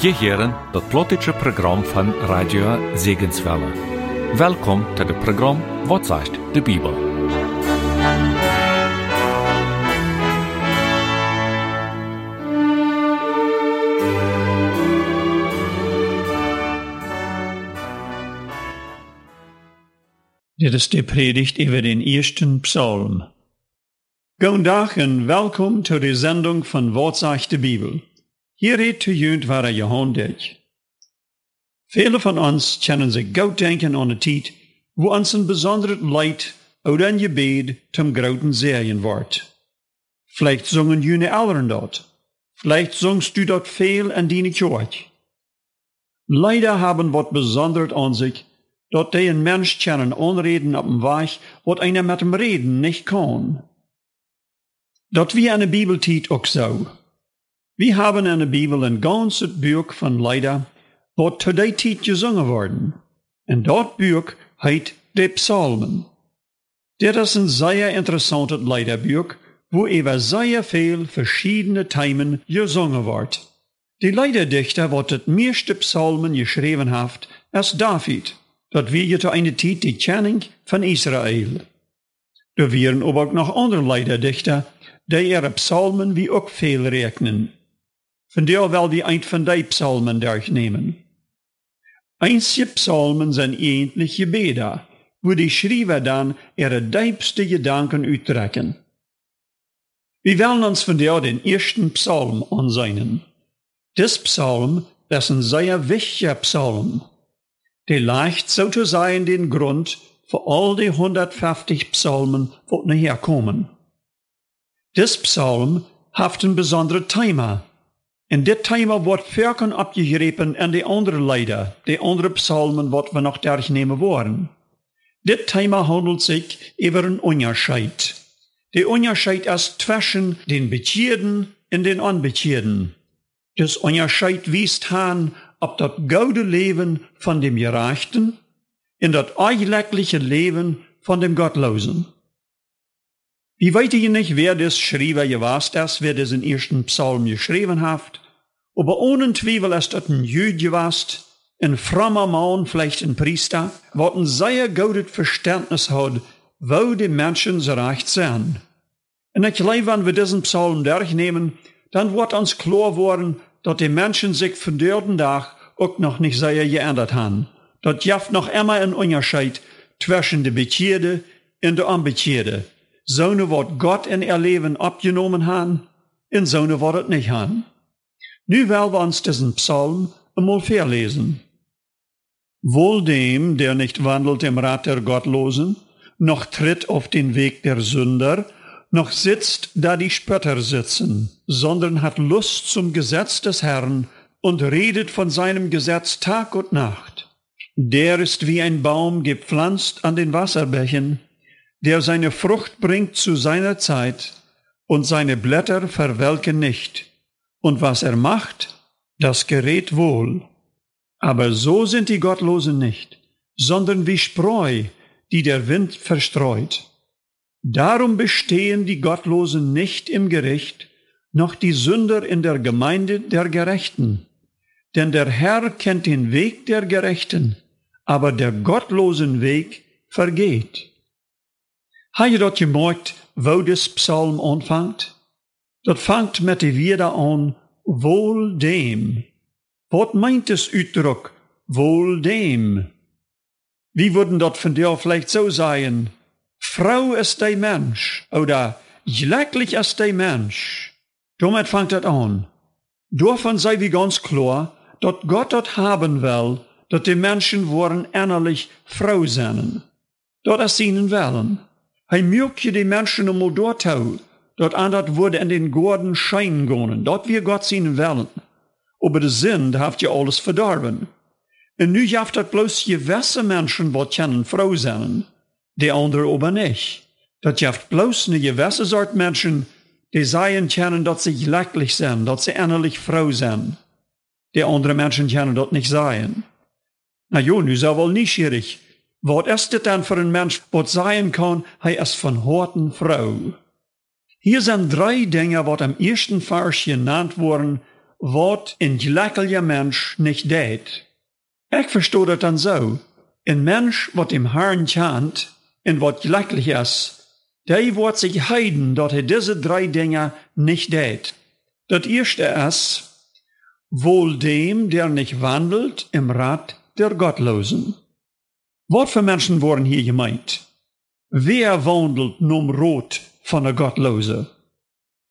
Je heren het plotische program van Radio Zegenswelle. Welkom to het program Wat zegt de Bibel? Dit is de predigt über den ersten Psalm. Guten Tag und welkom zu der Sendung von sagt de Bibel. Hier redt zu junt waar je Johan deed. Vele van ons kennen zich goed denken aan een tijd wo ons een bijzonder leid uit een gebed zum groten zeeën wordt. Vielleicht zungen jene Eltern dort. Vielleicht sungst du dort veel in die Kirche. Leider haben wat besonders an sich, dat die een Mensch kennen onreden op dem Weg, wat einer mit dem Reden nicht kann. Dat wie eine Bibeltiet auch so. Wir haben in der Bibel ein ganzes Buch von zu der Zeit gesungen worden. Und dort Buch heißt de Psalmen. Dit is een sehr interessantes Leiderbuch, wo über sehr viel verschiedene Themen gesungen wird. Die Leiderdichter, wat het meeste Psalmen geschrieben hat, ist David. Dat wir zu einer Zeit die Kenning von Israel. Da wären aber auch noch andere Leiderdichter, die ihre Psalmen wie auch viel rechnen. Von der will wir ein von die Psalmen durchnehmen. Einzige Psalmen sind eigentlich Gebete, wo die Schreiber dann ihre diepste Gedanken uittrekken. Wir wollen uns von der den ersten Psalm ansehen. Das Psalm ist ein sehr wichtiger Psalm. Der leicht sozusagen den Grund für all die 150 Psalmen, die nachher kommen. Das Psalm hat ein besonderes Thema. En dit thema wordt verken abgegrepen in de andere Leider, de andere Psalmen, wat we nog durchnehmen worden. Dit Thema handelt sich über ein Unterschied. Der Unterschied ist zwischen den Bekehrten und den Unbekehrten. Das Unterschied wiest an, ob das gute Leben von dem Gerechten in das eigentliche Leben von dem Gottlosen. Wie weiß ich nicht, wer das Schreiber gewast ist, wer das in ersten Psalm geschrieben hat, aber ohne Zweifel ist das ein Jüd gewast, ein frommer Mann, vielleicht ein Priester, wat ein sehr gutes Verständnis hat, wo die Menschen recht sind. Und ich glaube, wenn wir diesen Psalm durchnehmen, dann wird uns klar worden, dass die Menschen sich von dörden Tag auch noch nicht sehr geändert haben. Dort jaft noch immer ein Unterschied zwischen der Bekehrde und der Unbekehrde. So ne wird Gott in ihr Leben abgenommen haben, in so ne wird es nicht haben. Nu wollen wir uns diesen Psalm einmal verlesen. Wohl dem, der nicht wandelt im Rat der Gottlosen, noch tritt auf den Weg der Sünder, noch sitzt, da die Spötter sitzen, sondern hat Lust zum Gesetz des Herrn und redet von seinem Gesetz Tag und Nacht. Der ist wie ein Baum gepflanzt an den Wasserbächen, der seine Frucht bringt zu seiner Zeit, und seine Blätter verwelken nicht. Und was er macht, das gerät wohl. Aber so sind die Gottlosen nicht, sondern wie Spreu, die der Wind verstreut. Darum bestehen die Gottlosen nicht im Gericht, noch die Sünder in der Gemeinde der Gerechten. Denn der Herr kennt den Weg der Gerechten, aber der gottlosen Weg vergeht. Habe je dat gemerkt, wo das Psalm anfängt? Dat fangt mit die Wieder an, wohl dem, wat meint es Utdruck? Wohl dem. Wie würden dort von dir vielleicht so sein? Frau ist der Mensch oder glücklich ist der Mensch. Damit fängt das an. Davon sei wie ganz klar, dass Gott dort haben will, dass die Menschen wollen innerlich Frau sein. Dort es ihnen wollen. Hij möchte die Menschen einmal dort tun, dort andert wurde in den Gorden scheinen gehen, dort wir Gott ihnen wollen. Aber de zin haft je alles verdorben. En nu jaft dat bloos gewisse mensen wat kennen vrouw zijn, de andere aber nicht. Dat jaft bloos ne gewisse soort mensen, die seien kennen dat sie glücklich sind, dat sie innerlich froh sind. Die andere Menschen kennen dat nicht sein. Na jo, nu sei wohl schwierig. Wat ist das denn für ein Mensch, wat sein kann, hij ist von Horten Frau? Hier sind drei Dinge, wat am ersten Vers genannt wurden, wat een gelijkelijke mens niet deed. Ik verstoor het dan zo. Een mens wat im Herrn chant en wat gelijkelijk is, die wordt zich heiden dat hij deze drie dingen niet deed. Dat eerste is, wohl dem, der nicht wandelt im Rat der Gottlosen. Wat voor mensen worden hier gemeint? Wer wandelt num Rot van de Gottlosen?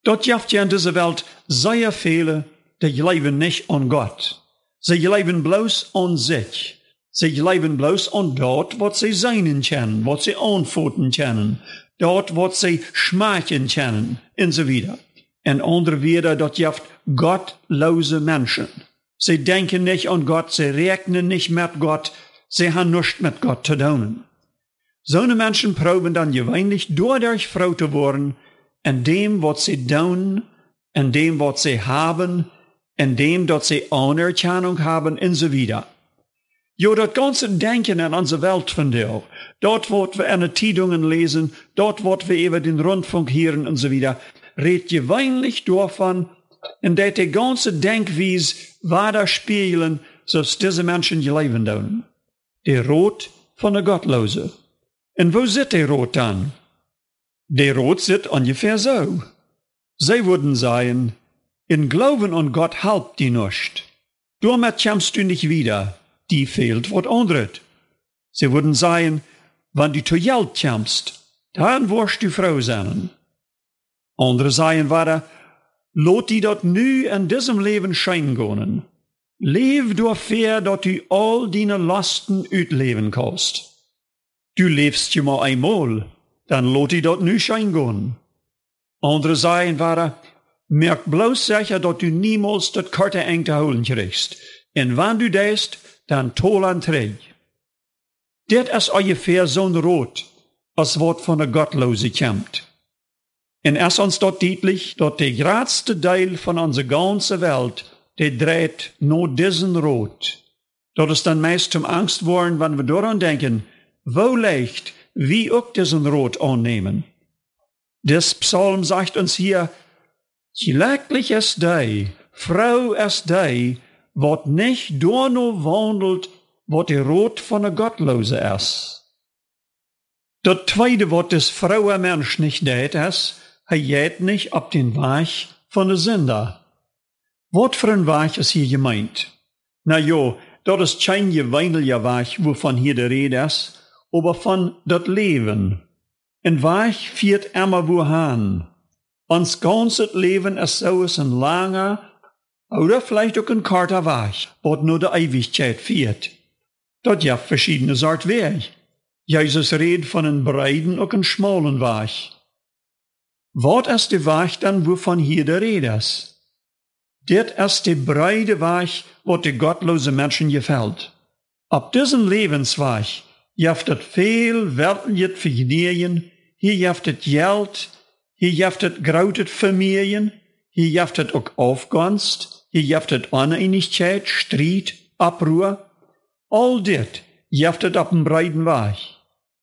Dat jaft ja in deze Welt sehr viele, die leven nicht an Gott. Sie leven bloß an sich. Sie leven bloß an dort, wat sie seinen kennen, wat sie antworten kennen, dort, wat kennen, und so weiter. En andere wieder, dat jaft gottlose Menschen. Sie denken nicht an Gott, sie rechnen nicht mit Gott, sie haben nichts mit Gott zu tun. So eine Menschen proben dann gewöhnlich dadurch froh zu werden, in dem, was sie tun, in dem, was sie haben, in dem, dass sie Anerkennung haben und so weiter. Jo, das ganze Denken an unsere Welt von dir, dort, wo wir in den Zeitungen lesen, dort, wo wir über den Rundfunk hören und so weiter, redet gewöhnlich davon, in der die ganze Denkweise weiter spielen, so diese Menschen ihr Leben tun. Der Rot von der Gottlose. Und wo sitzt der Rot dann? Der Rot sitzt ungefähr so. Sie würden sagen, in Glauben an Gott halbt die nicht. Damit kommst du nicht wieder. Die fehlt was anderes. Sie würden sagen, wenn du zu Geld kommst, dann wirst du froh sein. Andere sagen waren, lot die dat nu in diesem Leben schein door fair dat du all deine Lasten uitleven kannst. Du lebst je maar eenmaal, dan lot die dat nu gonen. Andere sagen waren, merk bloß sicher, dat du niemals dat karte eng te holen kriegst. En wann du deist, dan tol aan terug. Dit is ungefähr zo'n rood, als wat van de Gottlose komt. En es uns dort deutlich, dort der größte Teil von unserer ganzen Welt, der dreht nur diesen Rot. Dort ist dann meist zum Angst worden, wenn wir daran denken, wo leicht, wie auch diesen Rot annehmen. Das Psalm sagt uns hier, Glücklich ist die, Frau ist die, wat nicht nur wandelt, wat der Rot von der Gottlose ist. Das zweite, wat des Frau Mensch nicht deed ist, hij jet nicht op den Weg von der Sünder. Wat für ein Weg ist hier gemeint? Na jo, dat ist kein gewöhnlicher Weg, wovon hier die Rede ist, aber von dat Leben. Ein Weg führt immer wohin. Uns ganzes Leben ist so ein langer, oder vielleicht auch ein korter Weg, wat nur der Ewigkeit führt. Dort ja verschiedene Sort Weg. Jesus redet von einem breiten und einem schmalen Weg. Wat is de weg dan wovon hier de rede is? Dit is de breite weg wat de gottlose Menschen gefällt. Op diesen Lebensweg jaft het veel weltelijk vergnügen, hier jaft het geld, hier jaft het grote Familien, hier jaft het ook Aufgunst, hier jaft het Oneinigkeit, Streit, Abruhr. All dit jaft het op een breiten weg.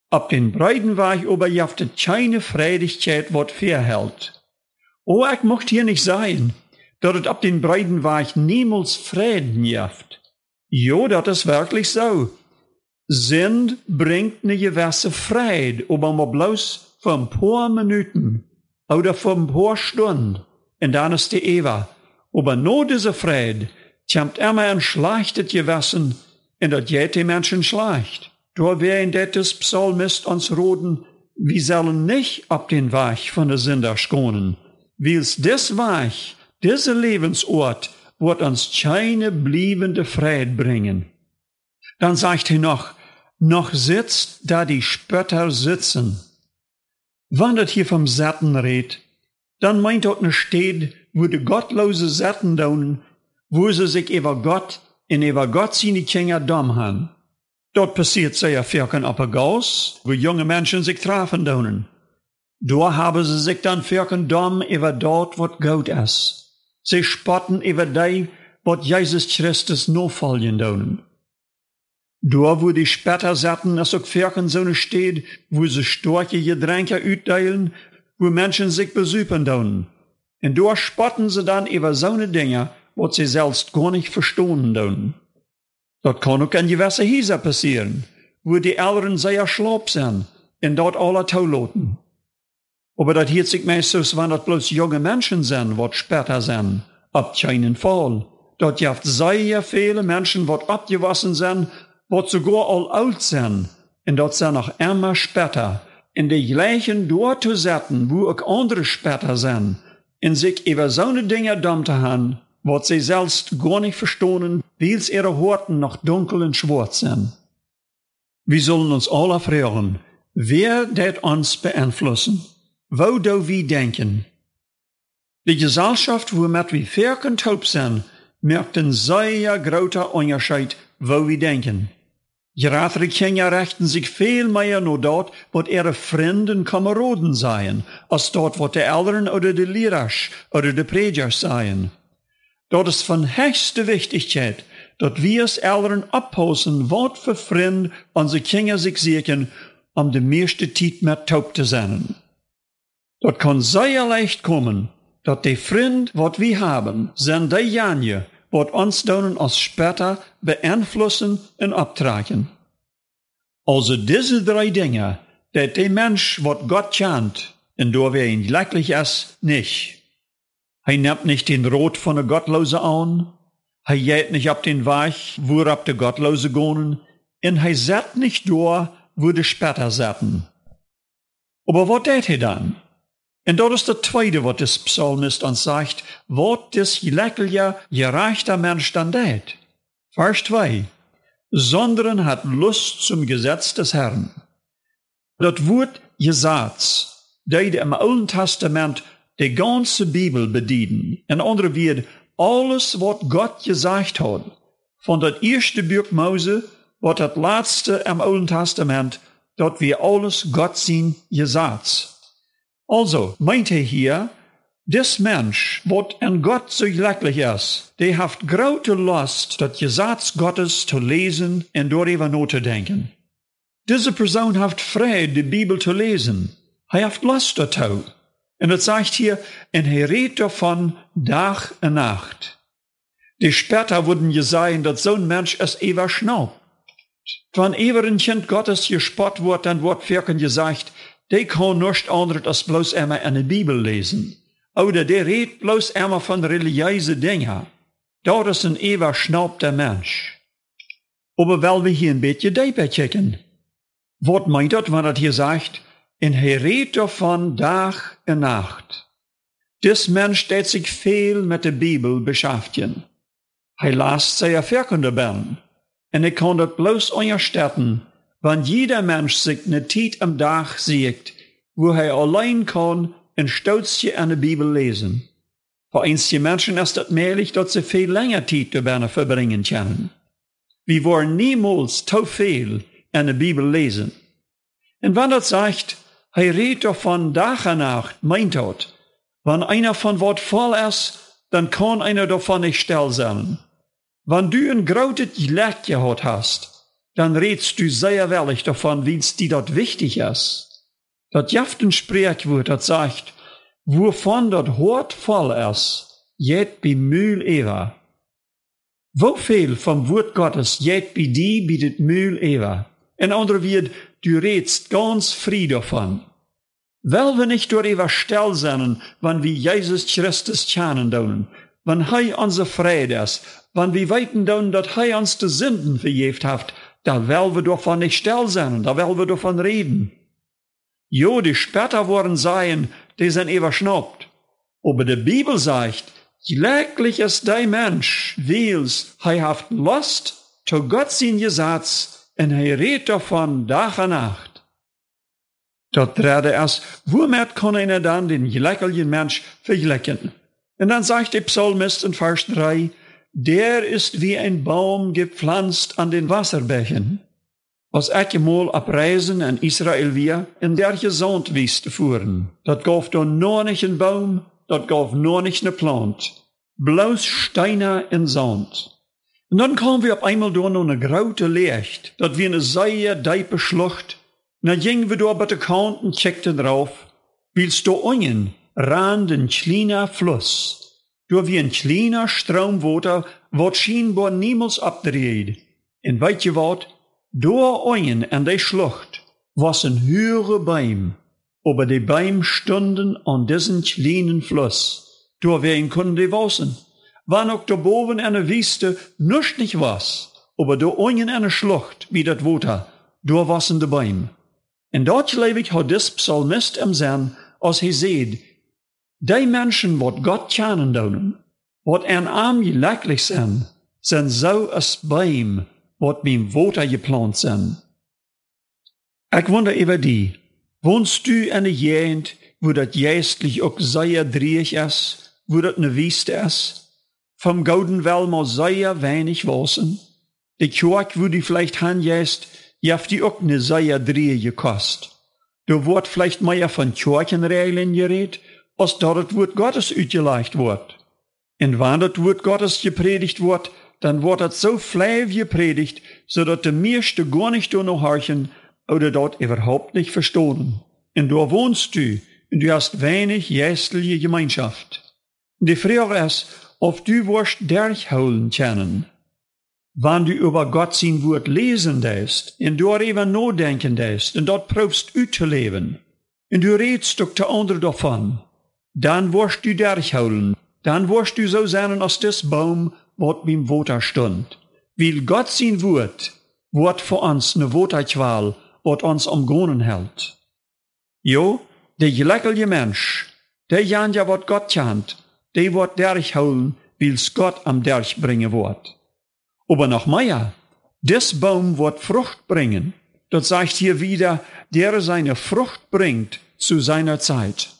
Ab den Breidenweg aber jaftet keine Freudigkeit, wat verhält. Oh, ich mocht hier nicht sein, het ab den Breidenweg niemals Frieden jaft. Jo, dat is wirklich so. Sind bringt ne gewisse Freude, aber mal bloß für ein paar Minuten oder für ein paar Stunden, und dann ist die Eva. Aber nur diese Freude kommt immer ein schlechtes Gewissen, und dat jede Menschen schlecht. Door in des Psalmist uns roden, wir sollen nicht ab den Weg von der Sünder schonen. Wils des Weg, dieser Lebensort, wird uns keine bliebende Freude bringen. Dann sagt er noch, noch sitzt, da die Spötter sitzen. Wandert hier vom Satten redet, dann meint dort ne steht, wo die gottlose Satten daunen, wo sie sich über Gott in über Gott seine Kinder dumm haben. Dort passiert sehr viel op een Gas, wo junge Menschen sich treffen doen. Dort haben sie sich dann virken dom über dort, wat gut ist. Sie spotten über die, wat Jesus Christus nachfolgen doen. Dort, wo die später satten, es auch so steht, wo sie starke Getränke uitdeilen, wo Menschen sich besüpen doen. Und dort spotten sie dann über so eine Dinge, was sie selbst gar nicht verstehen doen. Dat kan ook in gewisse Häuser passieren, wo die Eltern sehr schlapp sind und dort alle toelaten. Aber das hielt sich meistens, wenn das bloß junge Menschen sind, was später sind, ab keinen Fall. Dort gibt sehr viele Menschen, was abgewassen sind, was sogar all alt sind, und dort sind noch immer später, in die gleichen dort zu setzen, wo auch andere später sind, in sich über so eine Dinge dumm zu haben, was sie selbst gar nicht verstehen, weil ihre Horten noch dunkel und schwarz sind. Wir sollen uns alle fragen, wer det uns beeinflussen? Wo do wir denken? Die Gesellschaft, womit wir verken taub sind, merkt een sehr großer Unterschied, wo wir denken. Gerade Kinder richten sich viel mehr nur dort, wo ihre Freunde und Kameraden seien, als dort, wo die Eltern oder die Lehrer oder die Prediger seien. Dort ist von höchster Wichtigkeit, dass wir als Eltern abpassen, was für Freunde unsere Kinder sich suchen, um die meiste Zeit mit taub zu sein. Dort kann sehr leicht kommen, dass die Freunde, was wir haben, sind diejenigen, wat uns dann als später beeinflussen und abtragen. Also diese drei Dinge, der der Mensch, wat Gott kennt, und da wer ihn glücklich ist, nicht. Er nimmt nicht den Rot von der Gottlose an, er geht nicht ab den Weg, wo ab der Gottlose gehen, und er sät nicht da, wo die später säten. Aber was tät er dann? Und dat is de tweede wat de psalmist ons sagt, wat des lekkelijke, gerechter Mensch dann deed. Vers 2. Sondern hat Lust zum Gesetz des Herrn. Dat Wort Gesetz, die im Alten Testament die ganze Bibel bedienen. In andere wird alles, was Gott gesagt hat, von dat erste Buch Mose, wat dat laatste im Alten Testament, dat wir alles Gott zien Gesetz. Also, meint er hier, des Mensch, wat an Gott so glücklich ist, der hat große Lust, das Gesetz Gottes zu lesen und darüber nachzudenken. Diese Person hat Freude, die Bibel zu lesen. Er hat Lust dazu. Und es sagt hier, und er redet davon Tag und Nacht. Die später wurden gesagt, dass so ein Mensch es ewer schnaubt. Wenn ewer ein Kind Gottes gespott wird, dann wird Firken gesagt, die kann nichts anderes als bloß einmal eine Bibel lesen. Oder der redet bloß einmal von religiösen Dingen. Dat ist ein ewer schnaubter Mensch. Aber weil wir hier ein bisschen deeper checken. Was meint das, wenn das hier sagt, in redet davon Tag und Nacht. Dis Mensch der sich viel mit der Bibel beschäftigen. Er lasst sehr verkünde ben. Und er kann das bloß unterstützen, wenn jeder Mensch sich eine Zeit am Tag sieht, wo er allein kann ein Stützchen an der Bibel lesen. Für einige Menschen ist es möglich, dass sie viel länger Zeit dabei verbringen können. Wir wollen niemals zu viel an der Bibel lesen. Und wenn das sagt, er redet davon Tag und Nacht, meint das, wenn einer von Wort voll ist, dann kann einer davon nicht still sein. Wenn du ein Glück gehabt hast, dann redst du sehr wellig davon, wie es dir dort wichtig ist. Das jaft ein Sprichwort, das sagt, wovon dort Hort voll ist, jet bi Mühl ewa. Wo viel vom Wort Gottes jet bi die bietet Mühl ewa. In andere wird, du redst ganz frei davon. Weil wir nicht darüber still sein, wenn wir Jesus Christus kennen tun, wenn er unser Friede ist, wenn wir weiten tun, dass er uns die Sünden verjeft hat, da wollen wir davon nicht still sein, da wollen wir davon reden. Jo, die später worden sein, die sind überschnappt. Aber die Bibel sagt, glücklich ist der Mensch, weils er hat Lust zu Gott sein Gesetz und er redet davon Tag und Nacht. Dort dreht er womit kann einer dann den glücklichen Mensch vergleichen? Und dann sagt der Psalmist in Vers 3, der ist wie ein Baum gepflanzt an den Wasserbächen. Als op reizen in Israel weer, in der gezond wies te voeren, dat gaf dan nog niet een boom, dat gaf nog niet een plant. Bloos Steine en Sand. Und dann kamen wir auf einmal durch noch eine graute Licht, dat wie eine sehr diepe Schlucht. Und dann gingen wir da bei der Kant checkten drauf, willst du unten, ran den kleiner Fluss. Door wie een kleiner stroomwater wordt schijnbaar niemals abdreht. En weet je wat? Door oyen en de schlucht was een höhere Beim. Aber die Beim stunden an diesen kleinen Fluss. Door wen kunnen die wassen. Wann auch da boven eine Wüste nichts nicht was, aber da unten eine Schlucht, wie das Water, da wassen de Beim. En dort lewig hat dis Psalmist im Sinn, als hij sieht, die Menschen, wat Gott kennen doen, wat en arm gelijklich zijn, zijn zo als Beim, wat beim Water geplant zijn. Ik wonder über die, wohnst du in een Gegend, wo dat geestlich ook sehr dreig is, wo dat ne Wüste is? Vom Golden wel maar sehr wenig wissen. Die Kirche, wo die vielleicht hangehst, jaft die ook ne sehr dreige Kost. Da wordt vielleicht mehr von Kirchenregeln geredet, als dat het woord Gottes uitgelegd wordt. En wanneer het woord Gottes gepredigt wordt, dann wordt het so fleiv gepredigt, zodat de meeste gar nicht noch horchen oder dort überhaupt nicht verstohlen. Und da wohnst du, und du hast wenig geistliche Gemeinschaft. Die Frage ist, ob du wirst durchholen können. Wann du über Gott sein Wort lesen lässt, und darüber nachdenken lässt, und dort probst leben, und du redest doch der andere davon, dann wirst du durchholen, dann wirst du so sein als das Baum, wat beim Water stund. Weil Gott sein Wort, wird für uns ne Waterqual, wat uns umgonen hält. Jo, der geleckelige Mensch, der jan ja wat Gott kennt, der wird durchholen, weil's Gott am Derch bringen wird. Aber noch mehr, des Baum wird Frucht bringen. Das sagt hier wieder, der seine Frucht bringt zu seiner Zeit.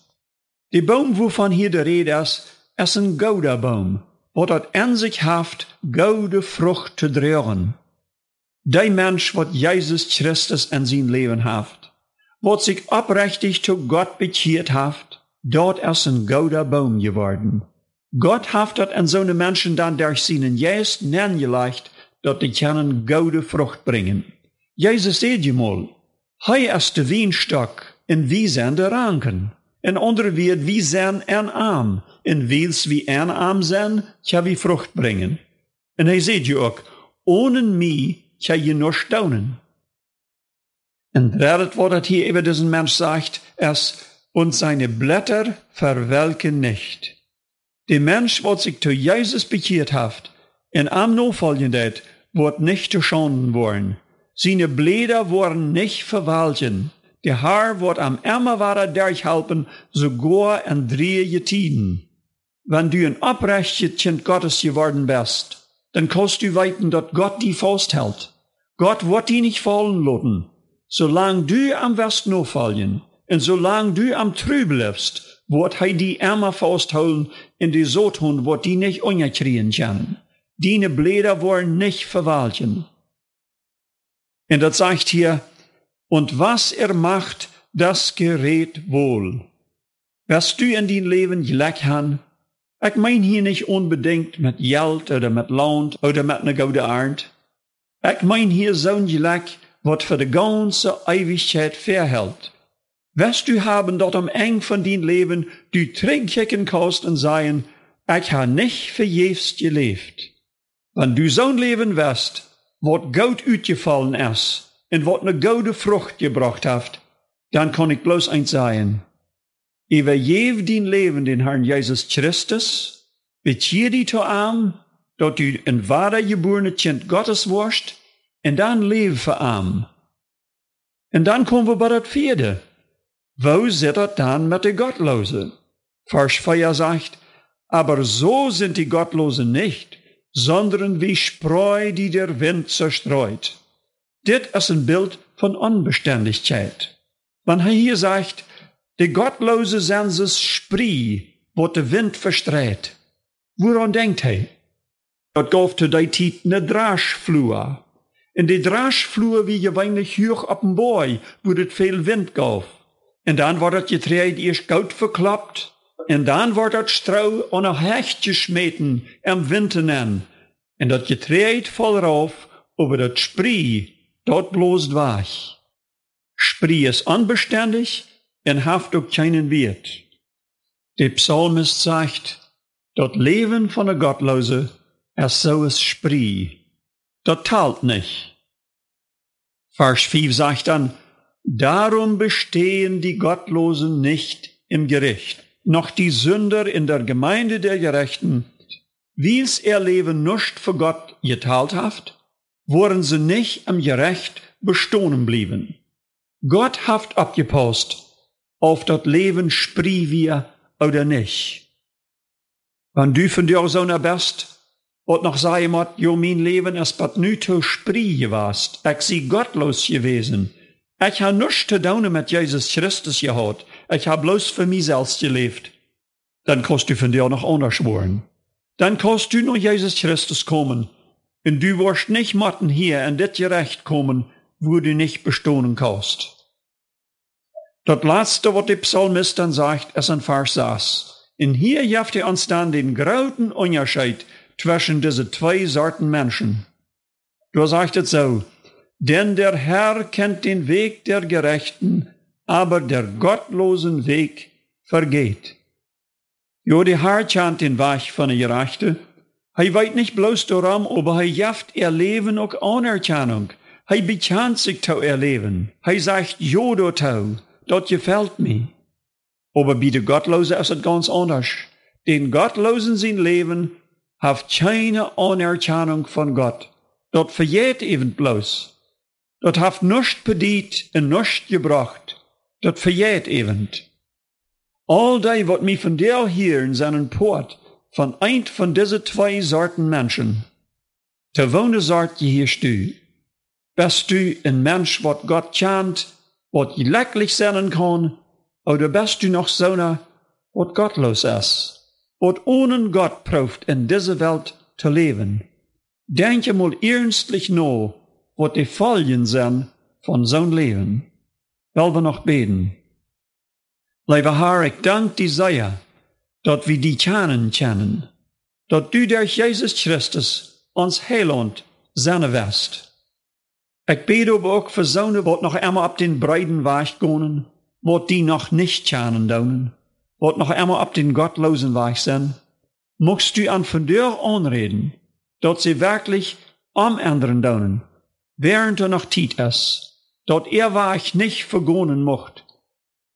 Die Baum, wovon hier der Rede ist, ist ein Gouderbaum, wat dat an sich haft, goude Frucht zu drehen. Der Mensch, wat Jesus Christus in sein Leben haft, wat sich oprechtig zu Gott bekehrt haft, dort ist ein Gouderbaum geworden. Gott haft dat an so eine Menschen dann durch seinen Geist nengelegt, dat die können goude Frucht bringen. Jesus seht je mal, hij is de wienstok en wie zijn de ranken. En onder wie wie zijn en arm, en wils wie en arm zijn, tja wie Frucht bringen. En hij zegt je ook, ohne mij tja je nur staunen. En derde wat het hier über diesen Mensch sagt, ist, und seine Blätter verwelken nicht. Der Mensch, wat sich zu Jesus bekehrt hat, in am Nachfolgendeit, wird nicht zu schonen worden. Seine Bläder wurden nicht verwalten. Der Haar wird am Ärmerware durchhalten, sogar in drei Tiden. Wenn du ein oprechtes Kind Gottes geworden bist, dann kannst du weiten, dass Gott die festhält. Gott wird die nicht fallen lassen. Solange du am West fallen und solange du am Trübel lebst, wird hij die Ärmer festhalten in die so tun, wird die nicht unkriegen können. Deine Bläder wollen nicht verwalten. Und das sagt hier, und was er macht, das gerät wohl. Was du in dein Leben gelegt hast, ich mein hier nicht unbedingt mit Geld oder mit Lohn oder mit einer guten Art. Ich mein hier so ein Gelegt, was für die ganze Ewigkeit verhält. Was du haben dort am Eng von dein Leben, du trinken kannst und sagen, ich habe nicht verjefst gelebt. Wenn du so ein Leben wirst, wat goud uitgefallen is en wat eine goude Frucht gebracht hat, dann kann ich bloß eins sagen. Über jev din Leben den Herrn Jesus Christus, bekehr die zu arm, dat du ein wahrer geborene Kind Gottes wirst, und dann lebe für arm. Und dann kommen wir bei das vierte. Wo sitzt er dann mit den Gottlosen? Vers 4 sagt, aber so sind die Gottlosen nicht, sondern wie Spreu, die der Wind zerstreut. Dit ist ein Bild von Unbeständigkeit. Wenn er hier sagt, die Gottlose sind es Spree, wo der Wind verstreut. Woran denkt er? Dat gaf te die tijd ne Draschflur. In die Draschflur wie gewöhnlich hoch op een boy, wo het veel Wind gaf. En dan wordt het getreid eerst goud verklappt, en dan wordt het strouw aan een hecht gesmeten am Winteren. En dat getreid voll rauf, over dat Spree, dort bloßt wach. Spree ist unbeständig und haft auch keinen Wert. Der Psalmist sagt, Dat Leben von der Gottlose ist so es Spree. Dat talt nicht. Vers 5 sagt dann, Darum bestehen die Gottlosen nicht im Gericht, noch die Sünder in der Gemeinde der Gerechten. Wie's ihr Leben nicht für Gott geteilt haft, woren sie nicht am Gerecht bestohlen blieben. Gott haft abgepost, auf dat Leben sprie wir oder nicht. Wann von dir so na best, und noch sei mot, jo mein Leben es bat nu to sprie gewast, ich sie gottlos gewesen, ich habe nichts zu tun mit Jesus Christus gehabt. Ich habe bloß für mich selbst gelebt. Dann kannst du von dir noch anders werden. Dann kannst du noch Jesus Christus kommen. Und du wirst nicht matten hier in das Gerecht kommen, wo du nicht bestohlen kannst. Das letzte, was der Psalmist dann sagt, ist ein Vers 6. Und hier jaft er uns dann den grauten Unterschied zwischen diese zwei Sorten Menschen. Du sagst es so, denn der Herr kennt den Weg der Gerechten, aber der gottlosen Weg vergeht. Jo, der Herr kennt den Weg von der Gerechten. Hij weet nicht bloß darum, aber hij jaft ihr Leben auch Anerkennung. Hij bekannt sich zu ihr Leben. Hij sagt, jo, dazu, das gefällt mir. Aber bei den Gottlosen ist es ganz anders. Den Gottlosen sein Leben hat keine Anerkennung von Gott. Dort verjährt eben bloß. Dat haft nichts bedient en nichts gebracht. Dat verjährt eben. All die, wat mi von dir hier zijn een poort van een van deze twee Sorten Menschen. Te wonen Sort je hier stu. Bist du ein Mensch, wat Gott chant, wat je lecklich sein kann, oder bist du noch so einer, wat gottlos ist, wat ohne Gott prüft in dieser Welt zu leben? Denk mal ernstlich noch, wat die Folgen zijn van zo'n leven. Wel we nog beden. Lieve Haar, ik dank die zeer, dat we die kennen kennen, dat du der Jezus Christus ons heiland zijn west. Ik bid aber ook voor zonen wat nog einmal op den breiden Weg gaan, wat die noch nicht kennen doen, wat noch einmal op den gottlosen Weg zijn. Mochtst du an von dir anreden, dat sie wirklich am anderen doen, während er noch Tiet es, dort war ich nicht vergonen mocht,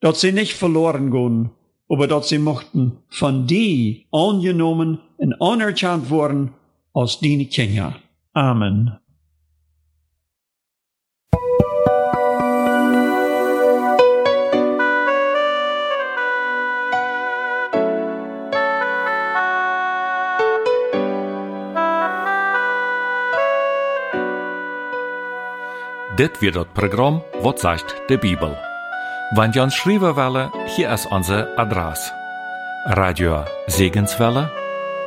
dort sie nicht verloren gehen, aber dort sie mochten von die angenommen und anerkannt worden als die Kinder. Amen. Dit wird das Programm Wat sagt de Bibel? Wenn ihr uns schreiben wollen, hier ist unsere Adresse. Radio Segenswelle,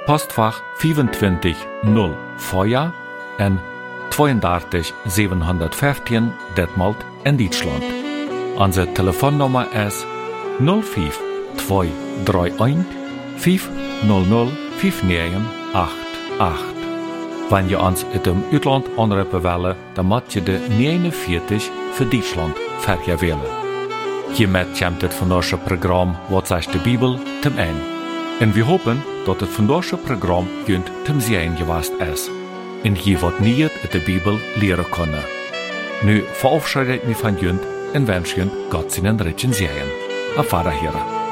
Postfach 25 0 Feuer en 32 715 Detmold in Deutschland. Unsere Telefonnummer ist 05 231 500 5988. Wenn je ons uit dem Utland anrufen willen, dan moet je de 49 voor Duitsland vergewählen. Hiermit kommt het vandaagse Programm Wat zegt de Bibel zum Ende. En we hopen dat het vandaagse Programm junt zum Sehen geweest is. En je wat niet uit de Bibel leren kunnen. Nu verabschiede ik me van junt en wens junt Gott seinen Ritchen Sehen. Auf Vater